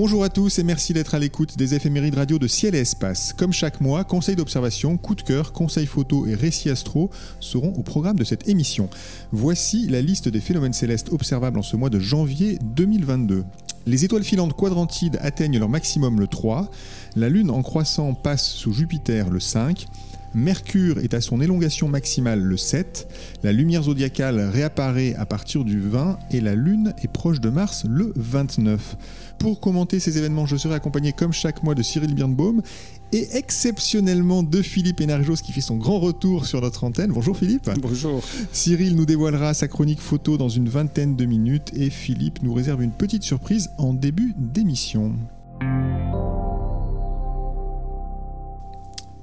Bonjour à tous et merci d'être à l'écoute des éphémérides radio de Ciel et Espace. Comme chaque mois, conseils d'observation, coup de cœur, conseils photo et récits astro seront au programme de cette émission. Voici la liste des phénomènes célestes observables en ce mois de janvier 2022. Les étoiles filantes quadrantides atteignent leur maximum le 3, la Lune en croissant passe sous Jupiter le 5, Mercure est à son élongation maximale le 7, la lumière zodiacale réapparaît à partir du 20 et la Lune est proche de Mars le 29. Pour commenter ces événements, je serai accompagné comme chaque mois de Cyril Birnbaum et exceptionnellement de Philippe Enarjos qui fait son grand retour sur notre antenne. Bonjour Philippe. Bonjour. Cyril nous dévoilera sa chronique photo dans une vingtaine de minutes et Philippe nous réserve une petite surprise en début d'émission.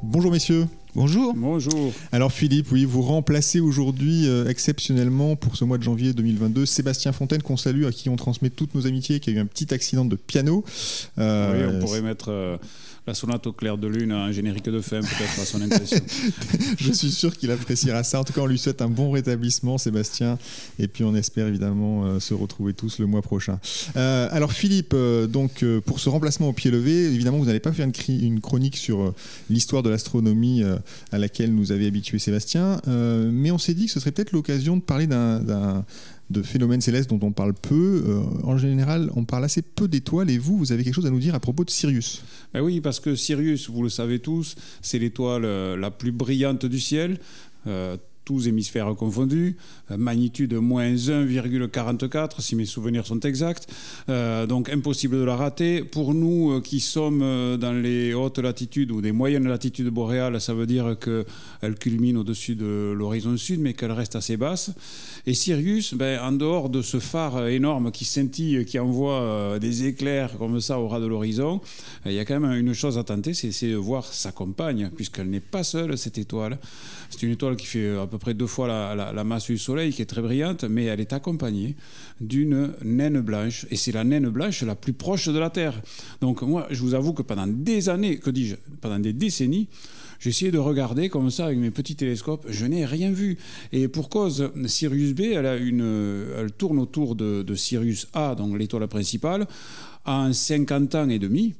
Bonjour messieurs. Bonjour. Bonjour. Alors Philippe, oui, vous remplacez aujourd'hui euh, exceptionnellement pour ce mois de janvier 2022 Sébastien Fontaine qu'on salue, à qui on transmet toutes nos amitiés, qui a eu un petit accident de piano. Euh, oui, on pourrait mettre euh, la sonate au clair de lune, un générique de fin peut-être à son intention. Je suis sûr qu'il appréciera ça. En tout cas, on lui souhaite un bon rétablissement, Sébastien. Et puis, on espère évidemment se retrouver tous le mois prochain. Alors, Philippe, donc pour ce remplacement au pied levé, évidemment, vous n'allez pas faire une, une chronique sur l'histoire de l'astronomie à laquelle nous avait habitué Sébastien, mais on s'est dit que ce serait peut-être l'occasion de parler d'un de phénomènes célestes dont on parle peu. Euh, en général, on parle assez peu d'étoiles et vous, vous avez quelque chose à nous dire à propos de Sirius. Ben oui, parce que Sirius, vous le savez tous, c'est l'étoile euh, la plus brillante du ciel. Euh, tous hémisphères confondus, euh, magnitude moins 1,44 si mes souvenirs sont exacts, euh, donc impossible de la rater. Pour nous euh, qui sommes dans les hautes latitudes ou des moyennes latitudes boréales, ça veut dire qu'elle culmine au-dessus de l'horizon sud, mais qu'elle reste assez basse. Et Sirius, ben, en dehors de ce phare énorme qui scintille, qui envoie des éclairs comme ça au ras de l'horizon, il y a quand même une chose à tenter, c'est de voir sa compagne, puisqu'elle n'est pas seule, cette étoile. C'est une étoile qui fait à peu près deux fois la, masse du Soleil, qui est très brillante, mais elle est accompagnée d'une naine blanche. Et c'est la naine blanche la plus proche de la Terre. Donc moi, je vous avoue que pendant des années, que dis-je, pendant des décennies, j'ai essayé de regarder comme ça avec mes petits télescopes. Je n'ai rien vu. Et pour cause, Sirius B, elle, a une, elle tourne autour de, Sirius A, donc l'étoile principale, en 50 ans et demi,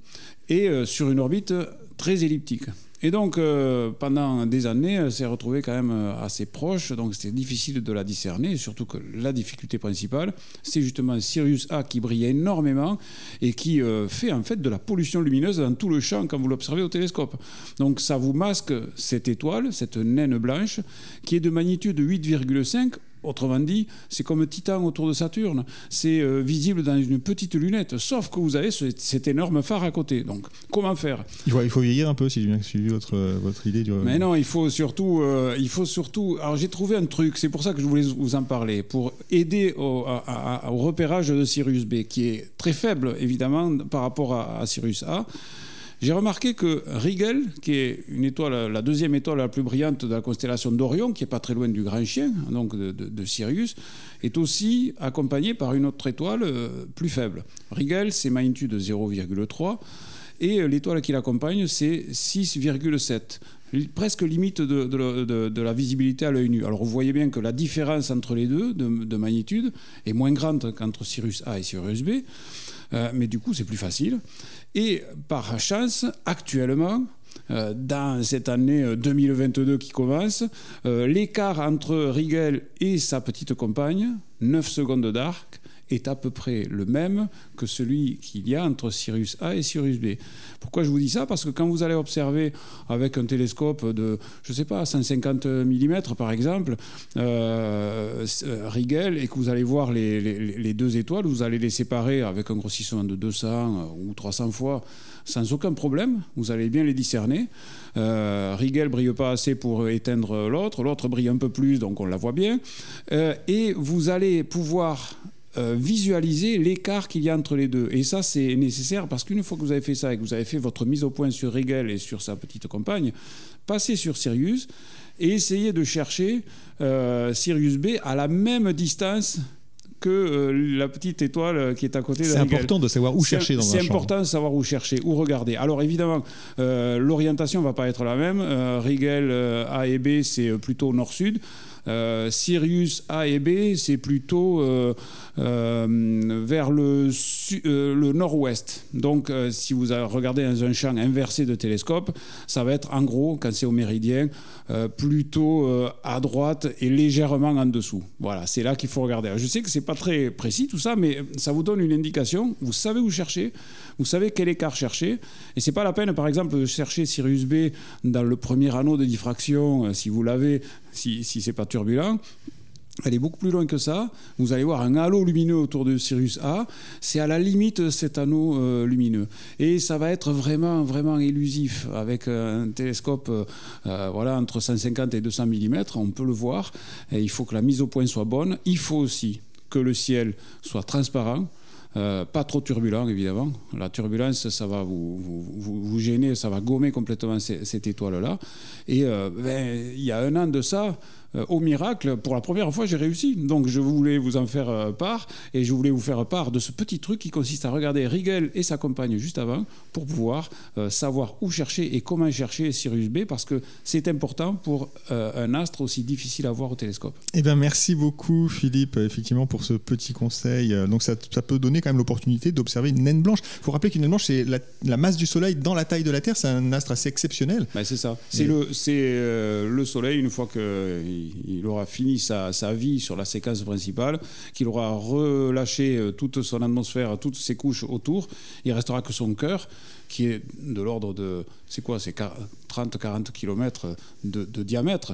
et euh, sur une orbite très elliptique. Et donc, euh, pendant des années, elle s'est retrouvée quand même euh, assez proche, donc c'était difficile de la discerner, surtout que la difficulté principale, c'est justement Sirius A qui brille énormément et qui euh, fait en fait de la pollution lumineuse dans tout le champ quand vous l'observez au télescope. Donc ça vous masque cette étoile, cette naine blanche, qui est de magnitude 8,5 Autrement dit, c'est comme Titan autour de Saturne. C'est euh, visible dans une petite lunette, sauf que vous avez cet énorme phare à côté. Donc, comment faire? Il faut, il faut vieillir un peu, si j'ai bien suivi votre, votre idée. Du... Mais non, il faut surtout... Euh, il faut surtout alors, j'ai trouvé un truc, c'est pour ça que je voulais vous en parler, pour aider au, repérage de Sirius B, qui est très faible, évidemment, par rapport à, à Sirius A. J'ai remarqué que Rigel, qui est une étoile, la deuxième étoile la plus brillante de la constellation d'Orion, qui est pas très loin du Grand Chien, donc de, Sirius, est aussi accompagnée par une autre étoile euh, plus faible. Rigel, c'est magnitude 0,3 et euh, l'étoile qui l'accompagne, c'est 6,7 presque limite de, la visibilité à l'œil nu. Alors vous voyez bien que la différence entre les deux de, magnitude est moins grande qu'entre Sirius A et Sirius B, euh, mais du coup c'est plus facile. Et par chance, actuellement, euh, dans cette année 2022 euh, qui commence, l'écart entre Rigel et sa petite compagne, 9 secondes d'arc, est à peu près le même que celui qu'il y a entre Sirius A et Sirius B. Pourquoi je vous dis ça? Parce que quand vous allez observer avec un télescope de, je ne sais pas, 150 mm par exemple, euh, euh, Rigel, et que vous allez voir les, deux étoiles, vous allez les séparer avec un grossissement de 200 ou 300 fois sans aucun problème. Vous allez bien les discerner. Euh, Rigel brille pas assez pour éteindre l'autre, l'autre brille un peu plus, donc on la voit bien. Euh, et vous allez pouvoir visualiser l'écart qu'il y a entre les deux. Et ça, c'est nécessaire parce qu'une fois que vous avez fait ça et que vous avez fait votre mise au point sur Rigel et sur sa petite compagne, passez sur Sirius et essayez de chercher euh, Sirius B à la même distance que euh, la petite étoile qui est à côté de C'est important de savoir où chercher dans un C'est important de savoir où chercher, où regarder. Alors évidemment, euh, l'orientation ne va pas être la même. Euh, Rigel A et B, c'est plutôt nord-sud. Sirius A et B, c'est plutôt vers le, le nord-ouest. Donc, si vous regardez dans un champ inversé de télescope, ça va être en gros, quand c'est au méridien, plutôt à droite et légèrement en dessous. Voilà, c'est là qu'il faut regarder. je sais que c'est pas très précis tout ça, mais ça vous donne une indication. Vous savez où chercher, vous savez quel écart chercher. Et c'est pas la peine, par exemple, de chercher Sirius B dans le premier anneau de diffraction, euh, si vous l'avez, si, si c'est pas turbulent. Elle est beaucoup plus loin que ça. Vous allez voir un halo lumineux autour de Sirius A. C'est à la limite cet anneau euh, lumineux. Et ça va être vraiment, vraiment élusif. Avec un télescope euh, voilà, entre 150 et 200 mm, on peut le voir. Et il faut que la mise au point soit bonne. Il faut aussi que le ciel soit transparent. Euh, pas trop turbulent, évidemment. La turbulence, ça va vous, gêner, ça va gommer complètement cette, étoile-là. Et euh, ben, il y a un an de ça, euh, au miracle, pour la première fois, j'ai réussi. Donc je voulais vous en faire euh, part et je voulais vous faire part de ce petit truc qui consiste à regarder Rigel et sa compagne juste avant pour pouvoir euh, savoir où chercher et comment chercher Sirius B parce que c'est important pour un astre aussi difficile à voir au télescope. Eh bien, merci beaucoup Philippe, effectivement, pour ce petit conseil. Donc ça, peut donner quand même l'opportunité d'observer une naine blanche. Il faut rappeler qu'une naine blanche, c'est la, masse du Soleil dans la taille de la Terre. C'est un astre assez exceptionnel. Ben, c'est ça. C'est le, le Soleil, une fois qu'il il aura fini sa, vie sur la séquence principale, qu'il aura relâché euh, toute son atmosphère, toutes ses couches autour, il restera que son cœur, qui est de l'ordre de, c'est quoi, c'est 30-40 km de, diamètre.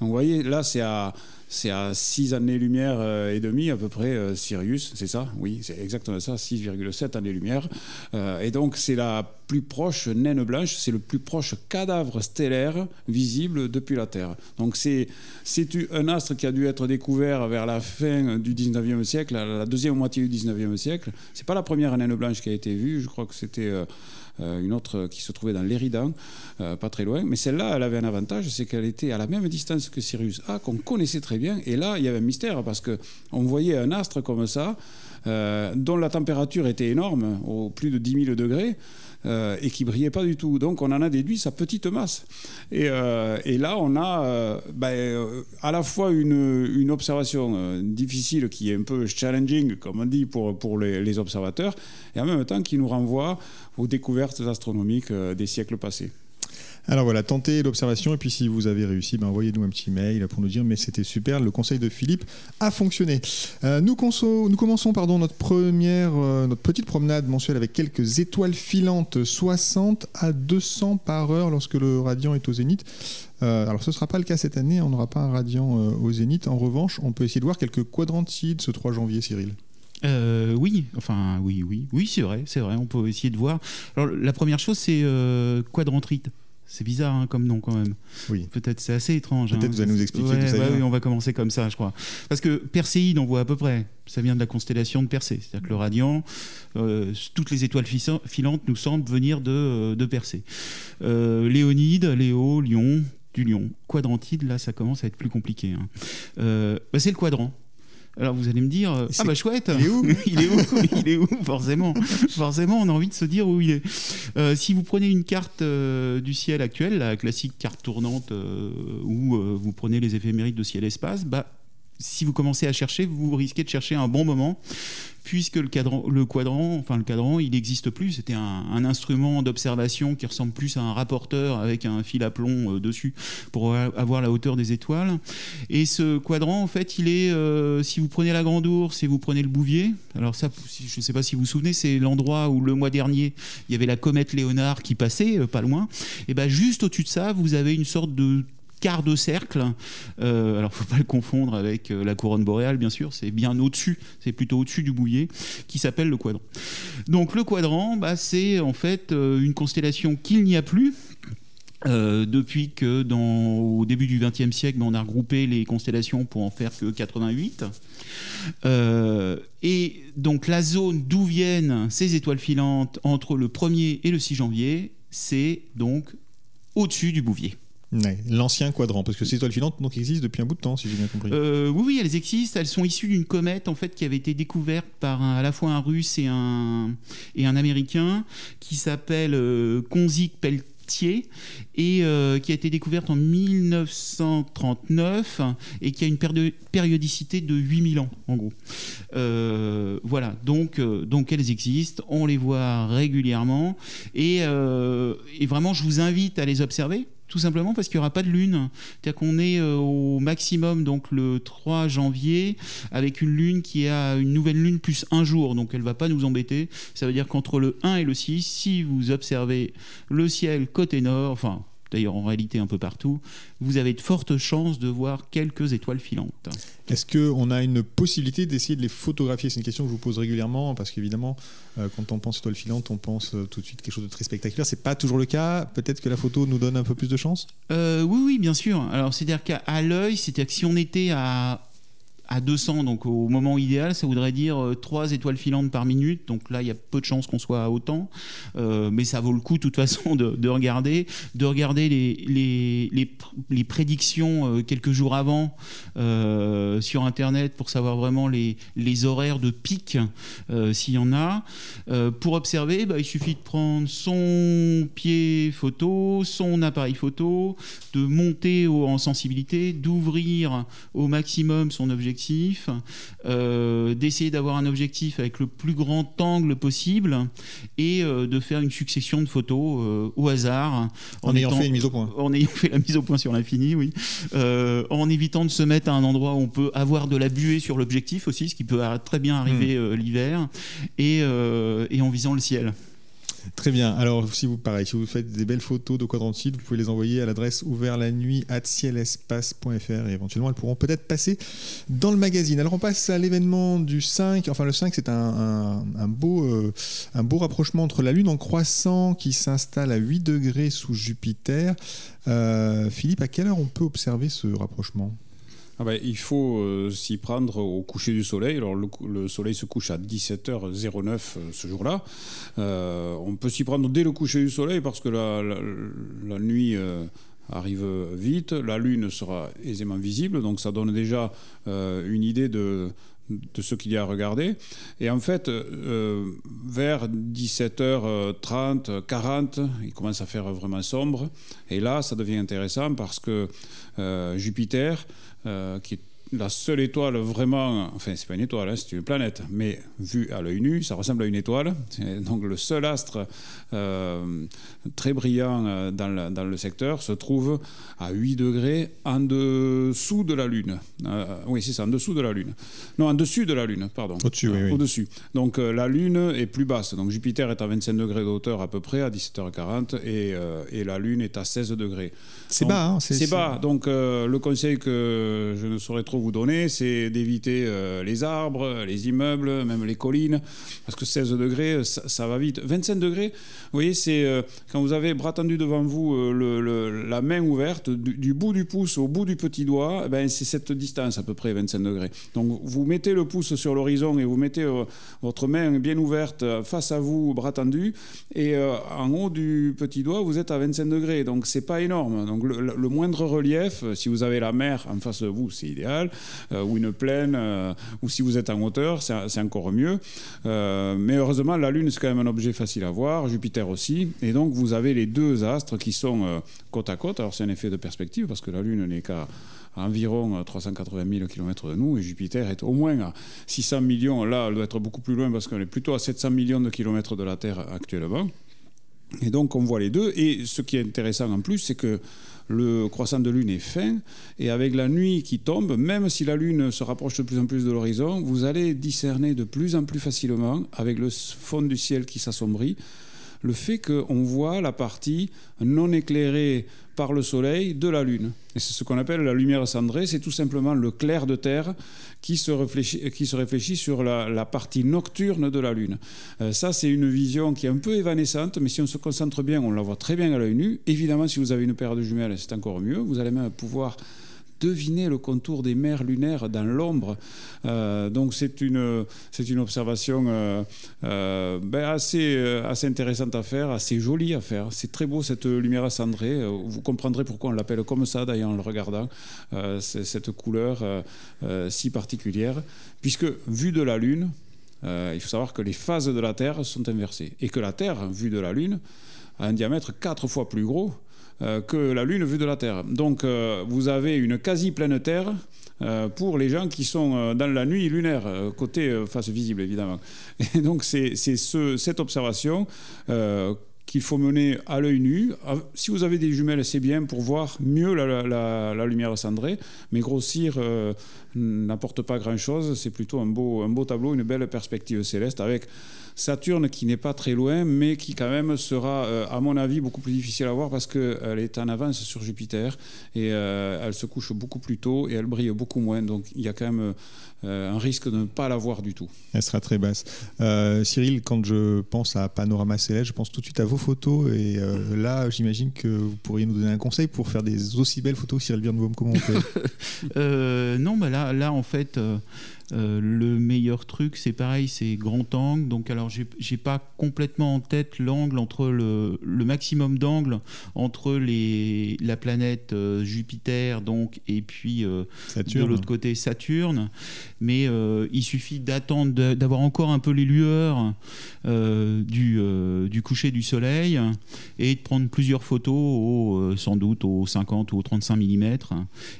Donc vous voyez, là c'est à c'est à 6 années-lumière euh, et demi à peu près euh, Sirius, c'est ça? Oui, c'est exactement ça, 6,7 années-lumière. Euh, et donc c'est la plus proche naine blanche, c'est le plus proche cadavre stellaire visible depuis la Terre. Donc c'est un astre qui a dû être découvert vers la fin du 19e siècle, la deuxième moitié du 19e siècle? C'est pas la première naine blanche qui a été vue, je crois que c'était une autre qui se trouvait dans l'Éridan, euh, pas très loin. Mais celle-là, elle avait un avantage, c'est qu'elle était à la même distance que Sirius A, qu'on connaissait très bien. Et là, il y avait un mystère, parce qu'on voyait un astre comme ça, euh, dont la température était énorme, au plus de 10 000 degrés. Euh, et qui brillait pas du tout. Donc on en a déduit sa petite masse. Et, euh, là, on a euh, ben, à la fois une, observation difficile qui est un peu challenging, comme on dit, pour, les observateurs, et en même temps qui nous renvoie aux découvertes astronomiques des siècles passés. Alors voilà, tentez l'observation et puis si vous avez réussi, ben envoyez-nous un petit mail pour nous dire mais c'était super, le conseil de Philippe a fonctionné. Euh, nous, commençons pardon, notre première, euh, notre petite promenade mensuelle avec quelques étoiles filantes 60 à 200 par heure lorsque le radiant est au zénith. Euh, alors ce ne sera pas le cas cette année, on n'aura pas un radiant au zénith. En revanche, on peut essayer de voir quelques quadrantides ce 3 janvier, Cyril. oui, enfin oui, oui, oui, c'est vrai, c'est vrai. On peut essayer de voir. Alors la première chose, c'est quadrantrite. C'est bizarre hein, comme nom quand même. Oui. Peut-être c'est assez étrange. Peut-être hein. vous allez nous expliquer tout ça. oui, on va commencer comme ça, je crois. Parce que Perséide, on voit à peu près. Ça vient de la constellation de Persée. C'est-à-dire que le radiant, euh, toutes les étoiles filantes nous semblent venir de, euh, de Persée. Euh, Léonide, Léo, Lion, du Lion. Quadrantide, là, ça commence à être plus compliqué. Hein. Bah, c'est le quadrant. Alors vous allez me dire, euh, ah bah chouette, il est où? Il est où? Il est où? Forcément, forcément, on a envie de se dire où il est. Euh, si vous prenez une carte euh, du ciel actuelle, la classique carte tournante, où vous prenez les éphémérides de ciel-espace, bah si vous commencez à chercher, vous risquez de chercher un bon moment puisque le, le quadrant, enfin le cadran, il n'existe plus. C'était un, instrument d'observation qui ressemble plus à un rapporteur avec un fil à plomb euh, dessus pour avoir la hauteur des étoiles. Et ce quadrant, en fait, il est, euh, si vous prenez la Grande Ourse et vous prenez le Bouvier, alors ça, je ne sais pas si vous vous souvenez, c'est l'endroit où le mois dernier, il y avait la comète Léonard qui passait, euh, pas loin. Et bien juste au-dessus de ça, vous avez une sorte de quart de cercle. Euh, alors, faut pas le confondre avec euh, la couronne boréale, bien sûr. C'est bien au-dessus. C'est plutôt au-dessus du bouillet, qui s'appelle le quadrant. Donc, le quadrant, bah, c'est en fait euh, une constellation qu'il n'y a plus. Euh, depuis que au début du XXe siècle, on a regroupé les constellations pour en faire que 88. et donc la zone d'où viennent ces étoiles filantes entre le 1er et le 6 janvier, c'est donc au-dessus du Bouvier. L'ancien quadrant, parce que ces étoiles filantes donc existent depuis un bout de temps, si j'ai bien compris. Euh, oui, oui, elles existent. Elles sont issues d'une comète en fait qui avait été découverte par à la fois un Russe et un et un Américain qui s'appelle euh, Peltier et euh, qui a été découverte en 1939 et qui a une périodicité de 8000 ans en gros. Euh, voilà, donc, donc elles existent, on les voit régulièrement et, et vraiment je vous invite à les observer tout simplement parce qu'il n'y aura pas de lune. C'est-à-dire qu'on est euh, au maximum donc le 3 janvier avec une lune qui a une nouvelle lune plus un jour, donc elle ne va pas nous embêter. Ça veut dire qu'entre le 1 et le 6, si vous observez le ciel côté nord, enfin d'ailleurs en réalité un peu partout, vous avez de fortes chances de voir quelques étoiles filantes. Est-ce qu'on a une possibilité d'essayer de les photographier? C'est une question que je vous pose régulièrement parce qu'évidemment, euh, quand on pense étoiles filantes, on pense euh, tout de suite quelque chose de très spectaculaire. C'est pas toujours le cas. Peut-être que la photo nous donne un peu plus de chance? Euh, Oui, oui, bien sûr. Alors, c'est-à-dire qu'à l'œil, c'est-à-dire que si on était à à 200, donc au moment idéal, ça voudrait dire 3 euh, étoiles filantes par minute. Donc là, il y a peu de chances qu'on soit à autant. Euh, mais ça vaut le coup, de toute façon, de, regarder, de regarder les, les, les, prédictions euh, quelques jours avant sur Internet pour savoir vraiment les, les horaires de pic, s'il y en a. pour observer, bah, il suffit de prendre son pied photo, son appareil photo, de monter en sensibilité, d'ouvrir au maximum son objectif euh, d'essayer d'avoir un objectif avec le plus grand angle possible et euh, de faire une succession de photos euh, au hasard. En, ayant fait une mise au point. En ayant fait la mise au point sur l'infini, oui. en évitant de se mettre à un endroit où on peut avoir de la buée sur l'objectif aussi, ce qui peut très bien arriver hmm. l'hiver, et, et en visant le ciel. Très bien. Alors, si vous, pareil, si vous faites des belles photos de quadrant vous pouvez les envoyer à l'adresse ouvert la nuit at cielespace.fr et éventuellement elles pourront peut-être passer dans le magazine. Alors, on passe à l'événement du 5. Enfin, le 5, c'est un, beau, euh, un beau rapprochement entre la Lune en croissant qui s'installe à 8 degrés sous Jupiter. Euh, Philippe, à quelle heure on peut observer ce rapprochement? Ah ben, il faut euh, s'y prendre au coucher du soleil. Alors le, soleil se couche à 17h09 euh, ce jour-là. Euh, on peut s'y prendre dès le coucher du soleil parce que la, nuit arrive vite, la lune sera aisément visible, donc ça donne déjà une idée de, de ce qu'il y a à regarder. Et en fait, vers 17h30, 40, il commence à faire vraiment sombre. Et là, ça devient intéressant parce que Jupiter euh, qui est la seule étoile vraiment, enfin c'est pas une étoile, hein, c'est une planète, mais vue à l'œil nu, ça ressemble à une étoile. Donc le seul astre euh, très brillant euh, dans, dans, le secteur se trouve à 8 degrés en dessous de la Lune. oui, c'est ça, en dessous de la Lune. Non, en dessus de la Lune, pardon. Au-dessus, oui, Au-dessus. Donc la Lune est plus basse. Donc Jupiter est à 25 degrés de hauteur à peu près à 17h40 et, et la Lune est à 16 degrés. C'est bas, hein, C'est bas. Donc le conseil que je ne saurais trop vous donner, c'est d'éviter euh, les arbres, les immeubles, même les collines, parce que 16 degrés, ça, va vite. 25 degrés, vous voyez, c'est euh, quand vous avez bras tendu devant vous, euh, la main ouverte, du, bout du pouce au bout du petit doigt, eh ben, c'est cette distance à peu près, 25 degrés. Donc vous mettez le pouce sur l'horizon et vous mettez votre main bien ouverte face à vous, bras tendu, et en haut du petit doigt, vous êtes à 25 degrés. Donc c'est pas énorme. Donc le moindre relief, si vous avez la mer en face de vous, c'est idéal. Verticale ou une plaine, ou si vous êtes en hauteur, c'est encore mieux. mais heureusement, la Lune, c'est quand même un objet facile à voir, Jupiter aussi. Et donc, vous avez les deux astres qui sont côte à côte. Alors, c'est un effet de perspective parce que la Lune n'est qu'à environ 380 000 km de nous, et Jupiter est au moins à 600 millions. Là, elle doit être beaucoup plus loin parce qu'on est plutôt à 700 millions de kilomètres de la Terre actuellement. Et donc, on voit les deux. Et ce qui est intéressant en plus, c'est que le croissant de lune est fin, et avec la nuit qui tombe, même si la lune se rapproche de plus en plus de l'horizon, vous allez discerner de plus en plus facilement, avec le fond du ciel qui s'assombrit, le fait qu'on voit la partie non éclairée par le soleil de la Lune. Et c'est ce qu'on appelle la lumière cendrée, c'est tout simplement le clair de terre qui se réfléchit, qui se réfléchit sur la, partie nocturne de la Lune. Euh, ça, c'est une vision qui est un peu évanescente, mais si on se concentre bien, on la voit très bien à l'œil nu. Évidemment, si vous avez une paire de jumelles, c'est encore mieux. Vous allez même pouvoir deviner le contour des mers lunaires dans l'ombre. Euh, donc c'est une, c'est une observation euh, euh, ben assez, assez intéressante à faire, assez jolie à faire. C'est très beau cette lumière cendrée. Vous comprendrez pourquoi on l'appelle comme ça d'ailleurs en le regardant. cette couleur si particulière, puisque vue de la Lune, il faut savoir que les phases de la Terre sont inversées et que la Terre, vue de la Lune, a un diamètre quatre fois plus gros que la Lune vue de la Terre. Donc euh, vous avez une quasi-pleine Terre euh, pour les gens qui sont dans la nuit lunaire, côté face visible évidemment. Et donc c'est ce, cette observation qu'il faut mener à l'œil nu. Si vous avez des jumelles, c'est bien pour voir mieux la, lumière cendrée, mais grossir n'apporte pas grand-chose. C'est plutôt un beau, un beau tableau, une belle perspective céleste avec Saturne qui n'est pas très loin, mais qui quand même sera, euh, à mon avis, beaucoup plus difficile à voir parce qu'elle est en avance sur Jupiter et euh, elle se couche beaucoup plus tôt et elle brille beaucoup moins. Donc il y a quand même euh, un risque de ne pas la voir du tout. Elle sera très basse. Cyril, quand je pense à Panorama Céleste, je pense tout de suite à vos photos et là, j'imagine que vous pourriez nous donner un conseil pour faire des aussi belles photos, Cyril Birnbaum. Comment on fait Non, bah là, là, en fait. Euh, le meilleur truc, c'est pareil, c'est grand angle. Donc, alors, j'ai pas complètement en tête l'angle entre le, maximum d'angle entre les, la planète euh, Jupiter, donc, et puis euh, de l'autre côté Saturne. Mais il suffit d'attendre, d'avoir encore un peu les lueurs du, du coucher du Soleil et de prendre plusieurs photos, sans doute au 50 ou au 35 mm.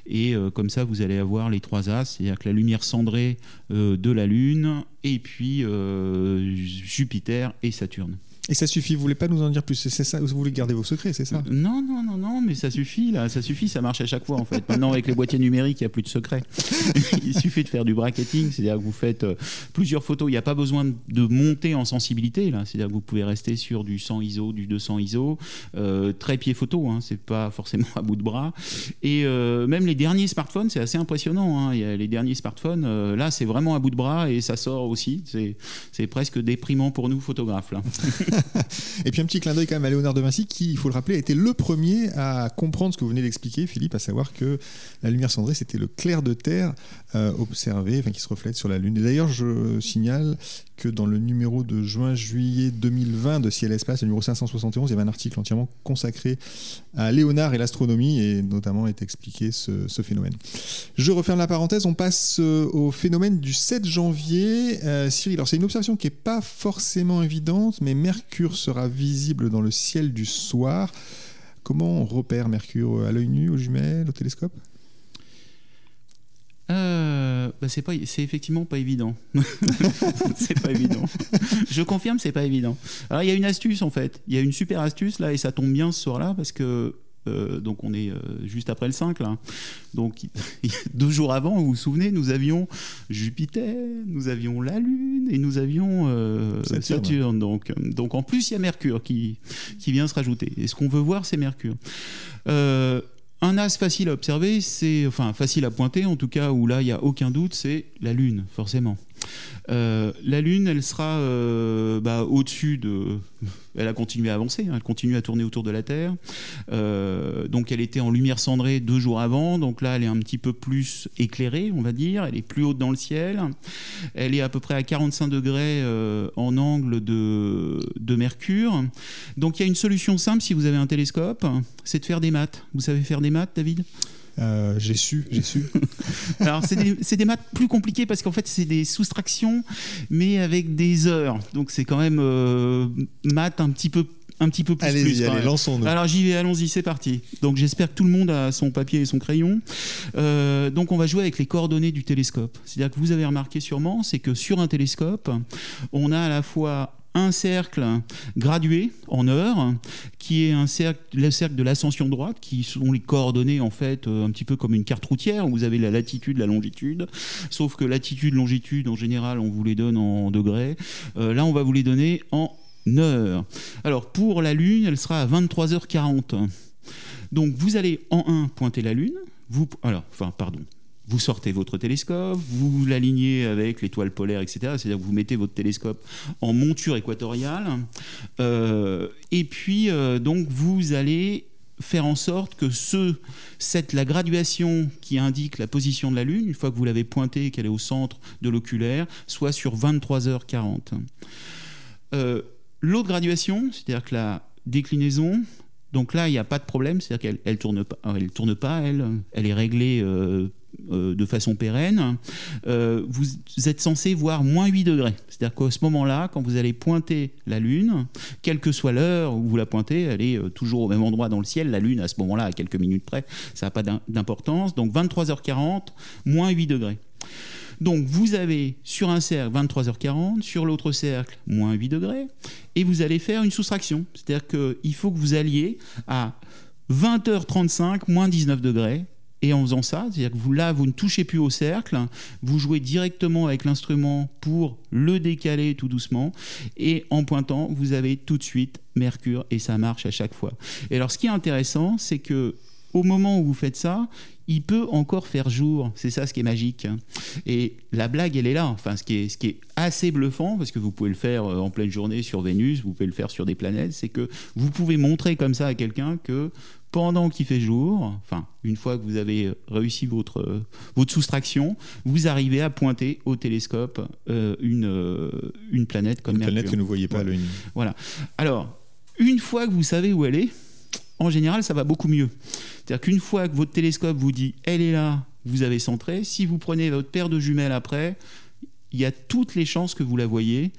Et comme ça, vous allez avoir les trois as, c'est-à-dire que la lumière cendrée euh, de la Lune, et puis euh, Jupiter et Saturne. Et ça suffit, vous voulez pas nous en dire plus C'est ça, vous voulez garder vos secrets, c'est ça? Non, non, non, non, mais ça suffit, là, ça suffit, ça marche à chaque fois en fait. Maintenant, avec les boîtiers numériques, il n'y a plus de secrets. il suffit de faire du bracketing, c'est-à-dire que vous faites euh, plusieurs photos, il n'y a pas besoin de monter en sensibilité, là, c'est-à-dire que vous pouvez rester sur du 100 ISO, du 200 ISO, euh, très pied photo, hein, c'est pas forcément à bout de bras. Et euh, même les derniers smartphones, c'est assez impressionnant. Hein. il y a les derniers smartphones, là, c'est vraiment à bout de bras et ça sort aussi. C'est presque déprimant pour nous, photographes. Et puis un petit clin d'œil quand même à Léonard de Vinci, qui, il faut le rappeler, a été le premier à comprendre ce que vous venez d'expliquer, Philippe, à savoir que la lumière cendrée, c'était le clair de terre euh, observé, enfin, qui se reflète sur la Lune. Et d'ailleurs, je signale que dans le numéro de juin-juillet 2020 de Ciel Espace, le numéro 571, il y avait un article entièrement consacré à Léonard et l'astronomie, et notamment est expliqué ce, phénomène. Je referme la parenthèse, on passe euh, au phénomène du 7 janvier. Euh, Cyril, alors c'est une observation qui n'est pas forcément évidente, mais Mercure sera visible dans le ciel du soir. Comment on repère Mercure? À l'œil nu, aux jumelles, au télescope? Euh, bah c'est pas, c'est effectivement pas évident. c'est pas évident. Je confirme, c'est pas évident. Alors il y a une astuce en fait. Il y a une super astuce là et ça tombe bien ce soir-là parce que euh, donc on est euh, juste après le 5 là. Donc deux jours avant, vous vous souvenez, nous avions Jupiter, nous avions la Lune et nous avions euh, Saturne. Donc, donc en plus il y a Mercure qui, qui vient se rajouter. Et ce qu'on veut voir, c'est Mercure. Un as facile à observer, c'est enfin facile à pointer en tout cas où là il n'y a aucun doute, c'est la Lune forcément. Euh, la Lune, elle sera euh, bah, au-dessus de. Elle a continué à avancer, hein, elle continue à tourner autour de la Terre. Euh, donc elle était en lumière cendrée deux jours avant, donc là elle est un petit peu plus éclairée, on va dire. Elle est plus haute dans le ciel. Elle est à peu près à 45 degrés en angle de, de Mercure. Donc il y a une solution simple si vous avez un télescope, c'est de faire des maths. Vous savez faire des maths, David? Euh, j'ai su, j'ai su. Alors, c'est des, maths plus compliqués parce qu'en fait, c'est des soustractions, mais avec des heures. Donc, c'est quand même euh, maths un petit peu un petit peu plus. Allez-y, allez, lançons-nous. Alors j'y vais, allons-y, c'est parti. Donc j'espère que tout le monde a son papier et son crayon. Euh, donc on va jouer avec les coordonnées du télescope. C'est-à-dire que vous avez remarqué sûrement, c'est que sur un télescope, on a à la fois un cercle gradué en heures, qui est un cercle, le cercle de l'ascension droite, qui sont les coordonnées en fait euh, un petit peu comme une carte routière où vous avez la latitude, la longitude. Sauf que latitude, longitude, en général, on vous les donne en degrés. Euh, là, on va vous les donner en heures. Alors pour la Lune, elle sera à 23h40. Donc vous allez en 1 pointer la Lune. Vous, alors, enfin, pardon. Vous sortez votre télescope, vous l'alignez avec l'étoile polaire, etc. C'est-à-dire que vous mettez votre télescope en monture équatoriale. Euh, et puis, euh, donc, vous allez faire en sorte que ce, cette, la graduation qui indique la position de la Lune, une fois que vous l'avez pointée et qu'elle est au centre de l'oculaire, soit sur 23h40. Euh, L'autre graduation, c'est-à-dire que la déclinaison, donc là, il n'y a pas de problème, c'est-à-dire qu'elle elle tourne pas, elle tourne pas, elle, elle est réglée euh, de façon pérenne. Euh, vous êtes censé voir moins 8 degrés. C'est-à-dire qu'à ce moment-là, quand vous allez pointer la Lune, quelle que soit l'heure où vous la pointez, elle est euh, toujours au même endroit dans le ciel. La Lune, à ce moment-là, à quelques minutes près, ça n'a pas d'im- d'importance. Donc 23h40, moins 8 degrés. Donc vous avez sur un cercle 23h40, sur l'autre cercle moins 8 degrés, et vous allez faire une soustraction. C'est-à-dire qu'il faut que vous alliez à 20h35, moins 19 degrés. Et en faisant ça, c'est-à-dire que vous, là, vous ne touchez plus au cercle, vous jouez directement avec l'instrument pour le décaler tout doucement, et en pointant, vous avez tout de suite Mercure, et ça marche à chaque fois. Et alors, ce qui est intéressant, c'est que au moment où vous faites ça, il peut encore faire jour. C'est ça ce qui est magique. Et la blague, elle est là. Enfin, ce qui est, ce qui est assez bluffant, parce que vous pouvez le faire euh, en pleine journée sur Vénus, vous pouvez le faire sur des planètes, c'est que vous pouvez montrer comme ça à quelqu'un que pendant qu'il fait jour, enfin, une fois que vous avez réussi votre, votre soustraction, vous arrivez à pointer au télescope euh, une, euh, une planète comme Une planète Mercure. que nous ne voyez pas à l'œil nu. Voilà. Alors, une fois que vous savez où elle est, en général, ça va beaucoup mieux. C'est-à-dire qu'une fois que votre télescope vous dit elle est là, vous avez centré, si vous prenez votre paire de jumelles après, il y a toutes les chances que vous la voyez.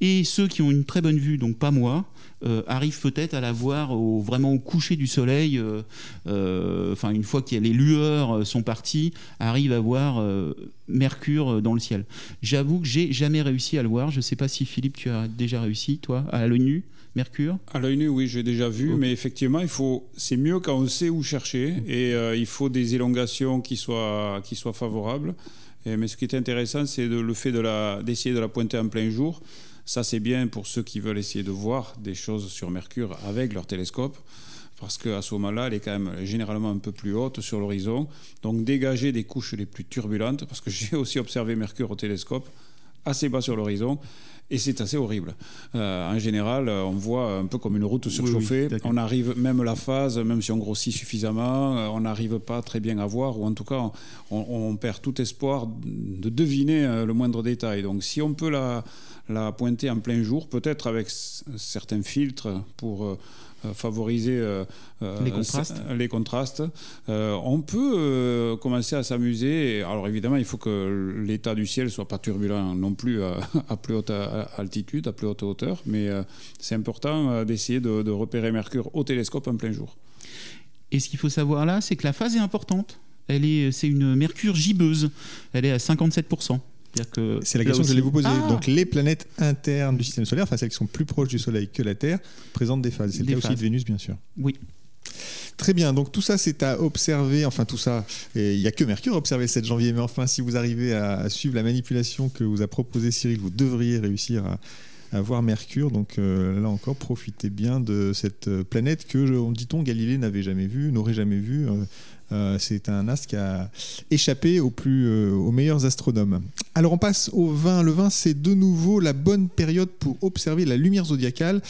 Et ceux qui ont une très bonne vue, donc pas moi, euh, arrivent peut-être à la voir au, vraiment au coucher du soleil. euh, euh, Enfin, une fois que les lueurs sont parties, arrivent à voir Mercure dans le ciel. J'avoue que j'ai jamais réussi à le voir. Je ne sais pas si Philippe, tu as déjà réussi, toi, à l'œil nu, Mercure? À l'œil nu, oui, j'ai déjà vu, mais effectivement, il faut, c'est mieux quand on sait où chercher et il faut des élongations qui soient, qui soient favorables. Mais ce qui est intéressant, c'est le fait d'essayer de la pointer en plein jour. Ça, c'est bien pour ceux qui veulent essayer de voir des choses sur Mercure avec leur télescope. Parce qu'à ce moment-là, elle est quand même généralement un peu plus haute sur l'horizon. Donc dégager des couches les plus turbulentes, parce que j'ai aussi observé Mercure au télescope, assez bas sur l'horizon, et c'est assez horrible. Euh, en général, euh, on voit un peu comme une route surchauffée. on arrive, même la phase, même si on grossit suffisamment, euh, on n'arrive pas très bien à voir, ou en tout cas, on, on perd tout espoir de deviner le moindre détail. Donc si on peut la, la pointer en plein jour, peut-être avec certains filtres pour... euh, favoriser euh, euh, Les contrastes. c- les contrastes. On peut commencer à s'amuser. Alors évidemment, il faut que l'état du ciel soit pas turbulent non plus à, à plus haute altitude, à plus haute hauteur, mais c'est important d'essayer de, de repérer Mercure au télescope en plein jour. Et ce qu'il faut savoir là, c'est que la phase est importante. Elle est, c'est une Mercure gibbeuse. Elle est à 57%. Que C'est la question que aussi- j'allais vous poser. Ah Donc les planètes internes du système solaire, enfin celles qui sont plus proches du Soleil que la Terre, présentent des phases. C'est le cas aussi de Vénus, bien sûr. Oui. Très bien, donc tout ça c'est à observer, enfin tout ça, il n'y a que Mercure à observer le 7 janvier, mais enfin si vous arrivez à, suivre la manipulation que vous a proposé Cyril, vous devriez réussir à, à voir Mercure, donc euh, là encore profitez bien de cette euh, planète que, dit-on, Galilée n'avait jamais vue, n'aurait jamais vue. Euh, euh, c'est un astre qui a échappé euh, aux meilleurs astronomes. Alors on passe au vin. Le vin, c'est de nouveau la bonne période pour observer la lumière zodiacale.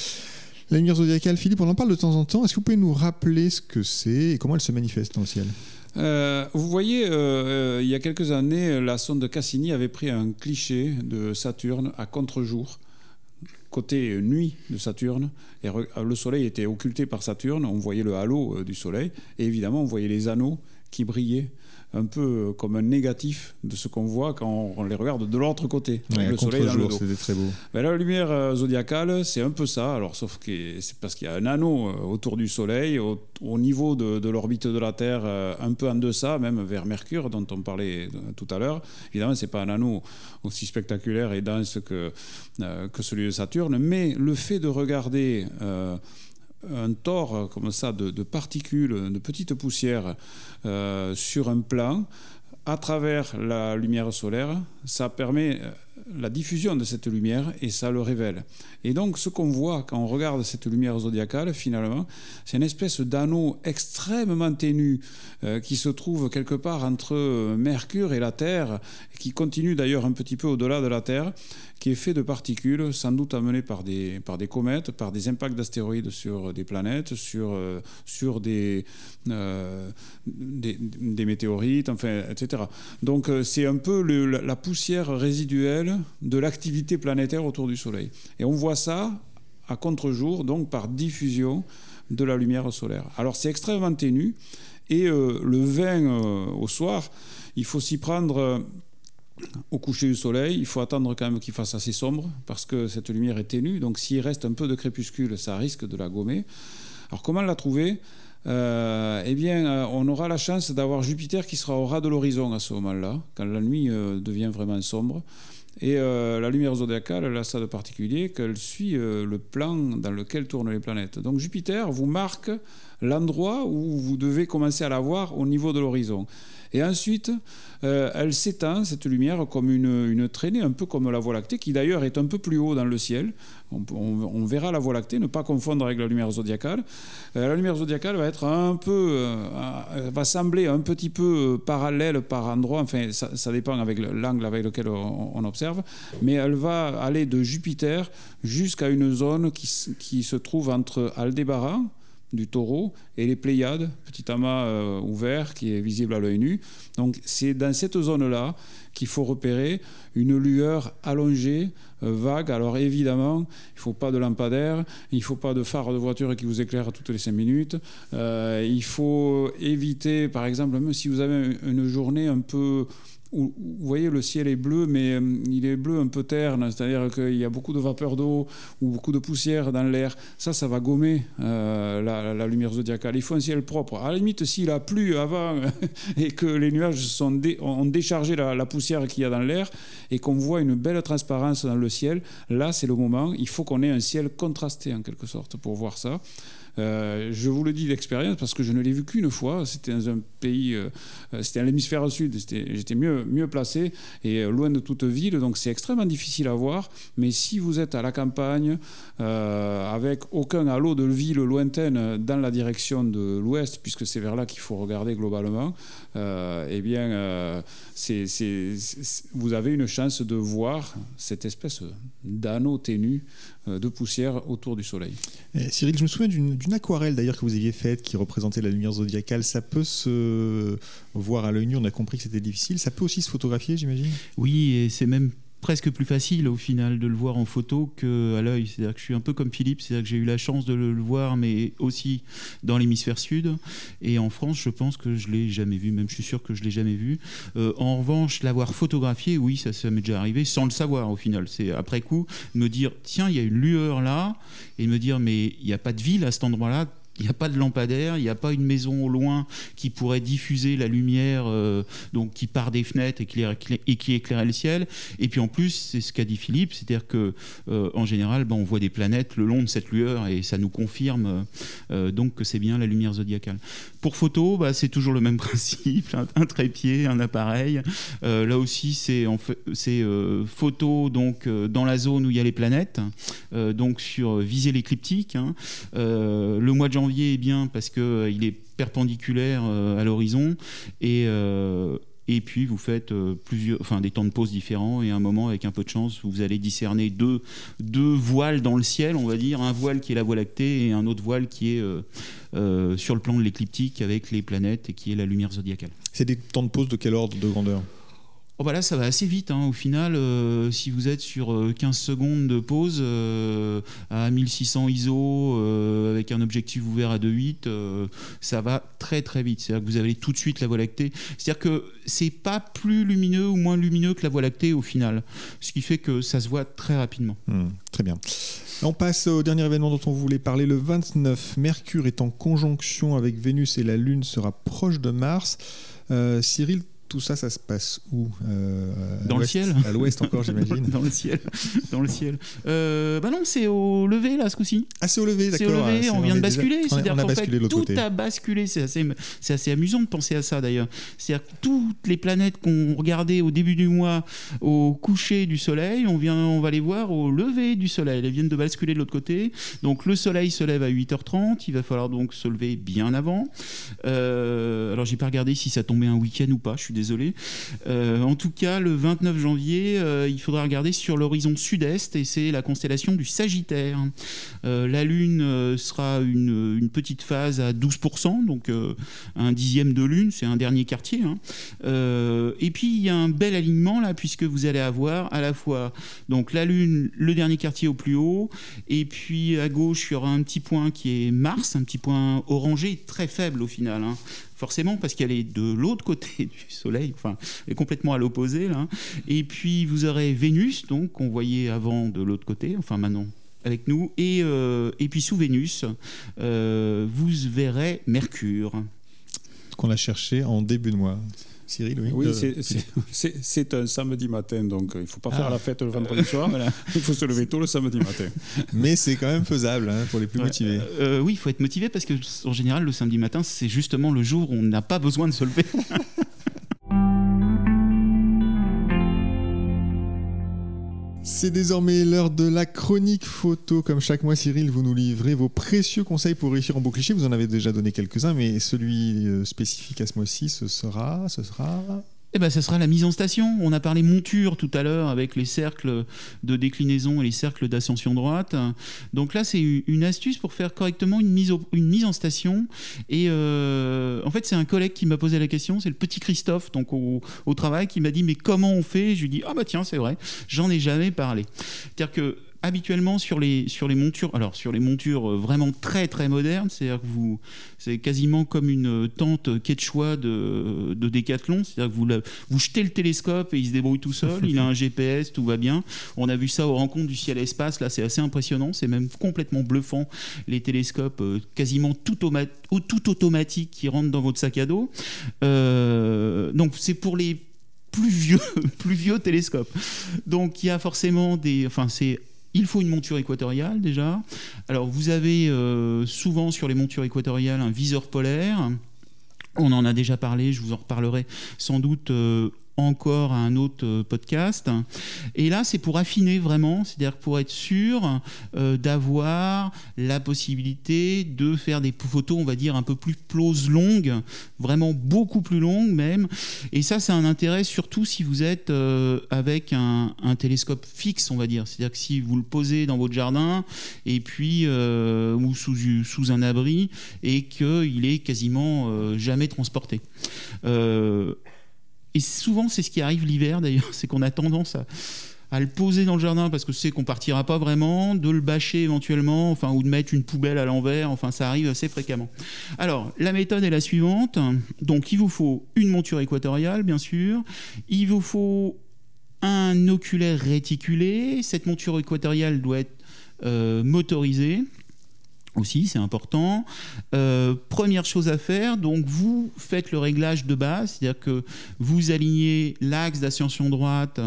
La lumière zodiacale, Philippe, on en parle de temps en temps. Est-ce que vous pouvez nous rappeler ce que c'est et comment elle se manifeste dans le ciel? Euh, vous voyez, il y a quelques années, la sonde Cassini avait pris un cliché de Saturne à contre-jour, côté nuit de Saturne. Et re- le Soleil était occulté par Saturne, on voyait le halo euh, du Soleil, et évidemment, on voyait les anneaux qui brillaient un peu comme un négatif de ce qu'on voit quand on les regarde de l'autre côté. le soleil dans le dos. C'était très beau. Ben, la lumière euh, zodiacale, c'est un peu ça. Alors, sauf que c'est parce qu'il y a un anneau euh, autour du Soleil, au, niveau de, l'orbite de la Terre, euh, un peu en deçà, même vers Mercure, dont on parlait tout à l'heure. Évidemment, c'est pas un anneau aussi spectaculaire et dense que, que celui de Saturne, mais le fait de regarder un tort comme ça de, particules, de petites poussières euh, sur un plan à travers la lumière solaire, ça permet euh, la diffusion de cette lumière et ça le révèle. Et donc ce qu'on voit quand on regarde cette lumière zodiacale, finalement, c'est une espèce d'anneau extrêmement ténu euh, qui se trouve quelque part entre Mercure et la Terre, qui continue d'ailleurs un petit peu au-delà de la Terre, qui est fait de particules, sans doute amenées par des, par des comètes, par des impacts d'astéroïdes sur des planètes, sur, euh, sur des, euh, des, météorites, enfin, etc. Donc euh, c'est un peu la poussière résiduelle de l'activité planétaire autour du Soleil. Et on voit ça à contre-jour, donc par diffusion de la lumière solaire. Alors c'est extrêmement ténu, et le 20 au soir, il faut s'y prendre au coucher du soleil, il faut attendre quand même qu'il fasse assez sombre parce que cette lumière est ténue. Donc s'il reste un peu de crépuscule, ça risque de la gommer. Alors comment la trouver? Euh, Eh bien, euh, on aura la chance d'avoir Jupiter qui sera au ras de l'horizon à ce moment-là, quand la nuit euh, devient vraiment sombre. Et la lumière zodiacale, elle a ça de particulier qu'elle suit le plan dans lequel tournent les planètes. Donc Jupiter vous marque l'endroit où vous devez commencer à la voir au niveau de l'horizon. Et ensuite, euh, elle s'éteint, cette lumière, comme une, traînée, un peu comme la Voie lactée, qui d'ailleurs est un peu plus haut dans le ciel. On, verra la Voie lactée, ne pas confondre avec la lumière zodiacale. Euh, la lumière zodiacale va être un peu, euh, va sembler un petit peu parallèle par endroit, enfin ça, dépend avec l'angle avec lequel on, observe, mais elle va aller de Jupiter jusqu'à une zone qui, qui se trouve entre Aldébaran, du taureau et les Pléiades, petit amas euh, ouvert qui est visible à l'œil nu. Donc c'est dans cette zone-là qu'il faut repérer une lueur allongée, euh, vague. Alors évidemment, il ne faut pas de lampadaire, il ne faut pas de phare de voiture qui vous éclaire toutes les 5 minutes. Euh, il faut éviter, par exemple, même si vous avez une journée un peu vous voyez, le ciel est bleu, mais euh, il est bleu un peu terne, c'est-à-dire qu'il y a beaucoup de vapeur d'eau ou beaucoup de poussière dans l'air. Ça, ça va gommer euh, la, lumière zodiacale. Il faut un ciel propre. À la limite, s'il a plu avant et que les nuages ont déchargé la, la poussière qu'il y a dans l'air et qu'on voit une belle transparence dans le ciel, là, c'est le moment. Il faut qu'on ait un ciel contrasté en quelque sorte pour voir ça. Euh, je vous le dis d'expérience parce que je ne l'ai vu qu'une fois. C'était dans un pays, euh, c'était à l'hémisphère sud. J'étais mieux, mieux placé et euh, loin de toute ville. Donc c'est extrêmement difficile à voir. Mais si vous êtes à la campagne, avec aucun halo de ville lointaine dans la direction de l'ouest, puisque c'est vers là qu'il faut regarder globalement, eh bien, c'est, vous avez une chance de voir cette espèce d'anneau ténu euh, de poussière autour du Soleil. Cyril, je me souviens d'une aquarelle d'ailleurs que vous aviez faite qui représentait la lumière zodiacale. Ça peut se voir à l'œil nu, on a compris que c'était difficile. Ça peut aussi se photographier, j'imagine? Oui, et c'est même presque plus facile au final de le voir en photo qu'à l'œil. C'est-à-dire que je suis un peu comme Philippe, c'est-à-dire que j'ai eu la chance de le voir, mais aussi dans l'hémisphère sud. Et en France, je pense que je l'ai jamais vu, même je suis sûr que je l'ai jamais vu. Euh, en revanche, l'avoir photographié, oui, ça, ça m'est déjà arrivé, sans le savoir au final. C'est après coup me dire, tiens, il y a une lueur là, et me dire, mais il n'y a pas de ville à cet endroit-là il n'y a pas de lampadaire, il n'y a pas une maison au loin qui pourrait diffuser la lumière euh, donc qui part des fenêtres et qui, éclairait le ciel. Et puis en plus, c'est ce qu'a dit Philippe, c'est-à-dire que euh, en général, ben, on voit des planètes le long de cette lueur et ça nous confirme euh, donc que c'est bien la lumière zodiacale. Pour photo, bah, c'est toujours le même principe, un, trépied, un appareil. là aussi, c'est c'est photo donc dans la zone où il y a les planètes, donc sur viser l'écliptique. Hein. le mois de janvier est bien parce qu'il euh, est perpendiculaire euh, à l'horizon et euh, et puis vous faites plusieurs, enfin des temps de pause différents et un moment avec un peu de chance vous allez discerner deux, deux voiles dans le ciel on va dire un voile qui est la Voie lactée et un autre voile qui est sur le plan de l'écliptique avec les planètes et qui est la lumière zodiacale. C'est des temps de pause de quel ordre de grandeur? Oh bah là, ça va assez vite. hein. Au final, euh, si vous êtes sur euh, 15 secondes de pause euh, à 1600 ISO euh, avec un objectif ouvert à 2.8, euh, ça va très très vite. C'est-à-dire que vous avez tout de suite la Voie lactée. C'est-à-dire que c'est pas plus lumineux ou moins lumineux que la Voie lactée au final, ce qui fait que ça se voit très rapidement. Hmm, très bien. On passe au dernier événement dont on voulait parler. Le 29, Mercure est en conjonction avec Vénus et la Lune sera proche de Mars. Euh, Cyril, tout ça, ça se passe où Euh, Dans le ciel À l'ouest encore, j'imagine. dans le ciel, dans le ciel. Euh, bah non, c'est au lever là ce coup-ci. Ah, c'est au lever, C'est d'accord. au lever, Ah, on c'est- vient de déjà- basculer. a- C'est-à-dire qu'en fait, tout côté. a basculé. C'est assez, c'est assez amusant de penser à ça d'ailleurs. C'est-à-dire que toutes les planètes qu'on regardait au début du mois au coucher du Soleil, on, vient, on va les voir au lever du Soleil. Elles viennent de basculer de l'autre côté. Donc le Soleil se lève à 8h30. Il va falloir donc se lever bien avant. Euh, alors j'ai pas regardé si ça tombait un week-end ou pas. Je suis désolé. Euh, en tout cas, le 29 janvier, euh, il faudra regarder sur l'horizon sud-est et c'est la constellation du Sagittaire. Euh, la Lune sera une, petite phase à 12%, donc un dixième de Lune, c'est un dernier quartier. hein. Et puis il y a un bel alignement là, puisque vous allez avoir à la fois donc la Lune, le dernier quartier au plus haut, et puis à gauche il y aura un petit point qui est Mars, un petit point orangé, très faible au final. hein. Forcément, parce qu'elle est de l'autre côté du Soleil, enfin, elle est complètement à l'opposé. là. Et puis vous aurez Vénus, donc qu'on voyait avant de l'autre côté, enfin maintenant avec nous. Et, euh, et puis sous Vénus, euh, vous verrez Mercure. Qu'on a cherché en début de mois. Cyril, oui. Oui, Euh, c'est- un samedi matin, donc euh, il ne faut pas faire Ah. la fête le vendredi soir. Voilà. Il faut se lever tôt le samedi matin. Mais c'est quand même faisable hein, pour les plus Ouais. motivés. Euh, oui, il faut être motivé parce que en général, le samedi matin, c'est justement le jour où on n'a pas besoin de se lever. C'est désormais l'heure de la chronique photo. Comme chaque mois, Cyril, vous nous livrez vos précieux conseils pour réussir en beau cliché. Vous en avez déjà donné quelques-uns, mais celui euh, spécifique à ce mois-ci, ce sera, ce sera. Eh ben, ce sera la mise en station. On a parlé monture tout à l'heure avec les cercles de déclinaison et les cercles d'ascension droite. Donc là, c'est une astuce pour faire correctement une mise, en station. Et euh, en fait, c'est un collègue qui m'a posé la question. C'est le petit Christophe, donc au, au travail, qui m'a dit mais comment on fait? Je lui dis ah bah tiens, c'est vrai, j'en ai jamais parlé. C'est-à-dire que habituellement sur les sur les montures alors sur les montures euh, vraiment très très modernes c'est-à-dire que vous c'est quasiment comme une tente quechua de, de décathlon c'est-à-dire que vous vous jetez le télescope et il se débrouille tout seul il a un GPS tout va bien on a vu ça aux rencontres du ciel et espace là c'est assez impressionnant c'est même complètement bluffant les télescopes euh, quasiment tout, tout automatique qui rentrent dans votre sac à dos Euh, donc c'est pour les plus vieux, plus vieux télescopes. Donc il y a forcément des. Enfin, c'est. Il faut une monture équatoriale déjà. Alors vous avez euh, souvent sur les montures équatoriales un viseur polaire. On en a déjà parlé, je vous en reparlerai sans doute euh, encore à un autre euh, podcast. Et là, c'est pour affiner vraiment, c'est-à-dire pour être sûr euh, d'avoir la possibilité de faire des photos, on va dire, un peu plus close longues, vraiment beaucoup plus longues même. Et ça, c'est un intérêt surtout si vous êtes euh, avec un, télescope fixe, on va dire. C'est-à-dire que si vous le posez dans votre jardin et puis ou sous, sous un abri et qu'il est quasiment jamais transporté. Et souvent, c'est ce qui arrive l'hiver d'ailleurs, c'est qu'on a tendance à, à le poser dans le jardin parce que c'est qu'on partira pas vraiment, de le bâcher éventuellement, enfin, ou de mettre une poubelle à l'envers, enfin, ça arrive assez fréquemment. Alors, la méthode est la suivante. Donc, il vous faut une monture équatoriale, bien sûr. Il vous faut un oculaire réticulé. Cette monture équatoriale doit être euh, motorisée aussi, c'est important. Euh, première chose à faire, donc vous faites le réglage de base, c'est-à-dire que vous alignez l'axe d'ascension droite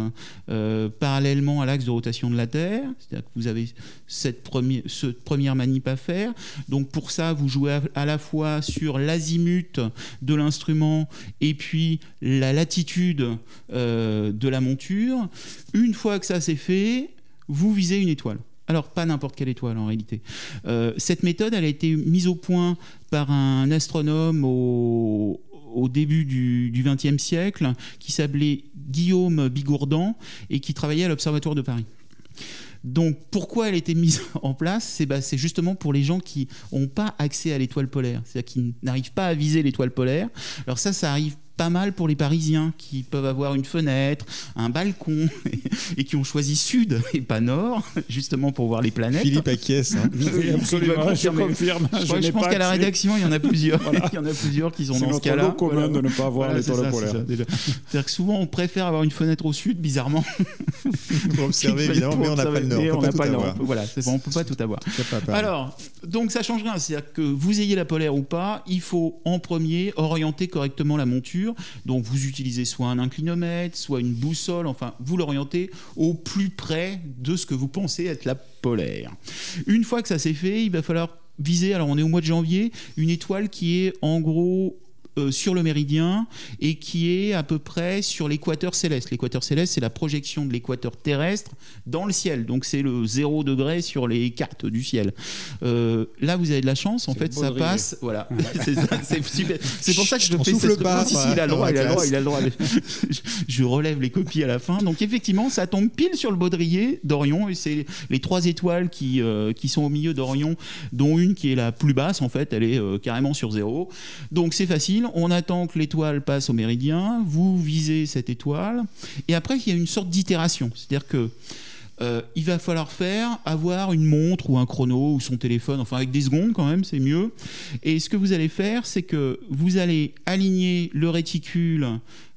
euh, parallèlement à l'axe de rotation de la Terre, c'est-à-dire que vous avez cette, première, manip à faire. Donc pour ça, vous jouez à, à la fois sur l'azimut de l'instrument et puis la latitude euh, de la monture. Une fois que ça c'est fait, vous visez une étoile. Alors, pas n'importe quelle étoile en réalité. Euh, cette méthode, elle a été mise au point par un astronome au, début du XXe siècle qui s'appelait Guillaume Bigourdan et qui travaillait à l'Observatoire de Paris. Donc pourquoi elle a été mise en place? C'est bah, justement pour les gens qui n'ont pas accès à l'étoile polaire, c'est-à-dire qui n'arrivent pas à viser l'étoile polaire. Alors ça, ça arrive pas mal pour les Parisiens qui peuvent avoir une fenêtre, un balcon et qui ont choisi sud et pas nord, justement pour voir les planètes. Philippe acquiesce. Hein. Oui, absolument, je confirme. Je, pense qu'à la rédaction, il y en a plusieurs. Il y en a plusieurs qui sont C'est dans ce cas-là. lot commun de ne pas avoir Voilà, l'étoile c'est ça, polaire. c'est ça, déjà. C'est-à-dire que souvent, on préfère avoir une fenêtre au sud, bizarrement. Pour observer, évidemment, mais on n'a pas le nord. On n'a pas le nord. avoir. Voilà, c'est bon, on peut pas tout avoir. C'est. Alors, donc ça change rien. C'est-à-dire que vous ayez la polaire ou pas, il faut en premier orienter correctement la monture. Donc vous utilisez soit un inclinomètre, soit une boussole, enfin vous l'orientez au plus près de ce que vous pensez être la polaire. Une fois que ça c'est fait, il va falloir viser, alors on est au mois de janvier, une étoile qui est en gros euh, sur le méridien et qui est à peu près sur l'équateur céleste. L'équateur céleste, c'est la projection de l'équateur terrestre dans le ciel. Donc c'est le zéro degré sur les cartes du ciel. Euh, là, vous avez de la chance. En fait, ça passe. Voilà. c'est pour ça que je On fais souffle pas, Non, si, si, il a le droit, il a le droit, il a le droit. je, relève les copies à la fin. Donc effectivement, ça tombe pile sur le baudrier d'Orion et c'est les trois étoiles qui, euh, qui sont au milieu d'Orion, dont une qui est la plus basse en fait, elle est carrément sur zéro. Donc c'est facile, on attend que l'étoile passe au méridien, vous visez cette étoile et après il y a une sorte d'itération, c'est-à-dire que euh, il va falloir faire avoir une montre ou un chrono ou son téléphone, enfin avec des secondes quand même, c'est mieux. Et ce que vous allez faire, c'est que vous allez aligner le réticule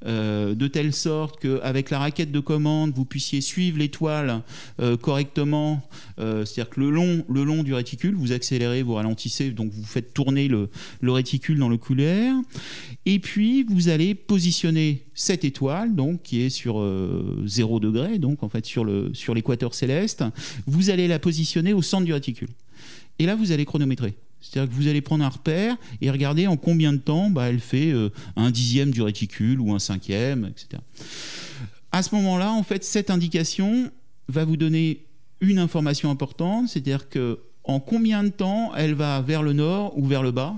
euh, de telle sorte qu'avec la raquette de commande, vous puissiez suivre l'étoile euh, correctement. Euh, C'est-à-dire que le long, le long du réticule, vous accélérez, vous ralentissez, donc vous faites tourner le, le réticule dans l'oculaire. Et puis, vous allez positionner cette étoile, donc qui est sur 0 degré, donc en fait sur le sur l'équateur céleste. Vous allez la positionner au centre du réticule. Et là, vous allez chronométrer. C'est-à-dire que vous allez prendre un repère et regarder en combien de temps bah, elle fait euh, un dixième du réticule ou un cinquième, etc. À ce moment-là, en fait, cette indication va vous donner une information importante, c'est-à-dire que en combien de temps elle va vers le nord ou vers le bas.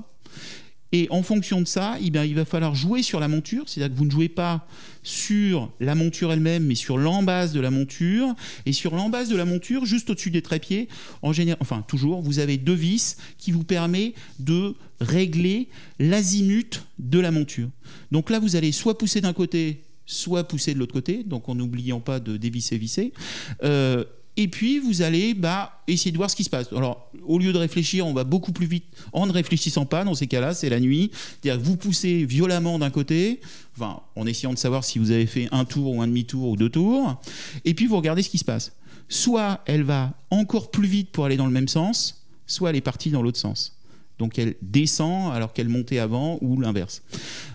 Et en fonction de ça, eh il va falloir jouer sur la monture, c'est-à-dire que vous ne jouez pas sur la monture elle-même, mais sur l'embase de la monture. Et sur l'embase de la monture, juste au-dessus des trépieds, en général, enfin toujours, vous avez deux vis qui vous permettent de régler l'azimut de la monture. Donc là, vous allez soit pousser d'un côté, soit pousser de l'autre côté, donc en n'oubliant pas de dévisser, visser. Euh, et puis vous allez bah, essayer de voir ce qui se passe. Alors, au lieu de réfléchir, on va beaucoup plus vite en ne réfléchissant pas. Dans ces cas-là, c'est la nuit. C'est-à-dire que vous poussez violemment d'un côté, en essayant de savoir si vous avez fait un tour ou un demi-tour ou deux tours, et puis vous regardez ce qui se passe. Soit elle va encore plus vite pour aller dans le même sens, soit elle est partie dans l'autre sens. Donc elle descend alors qu'elle montait avant ou l'inverse.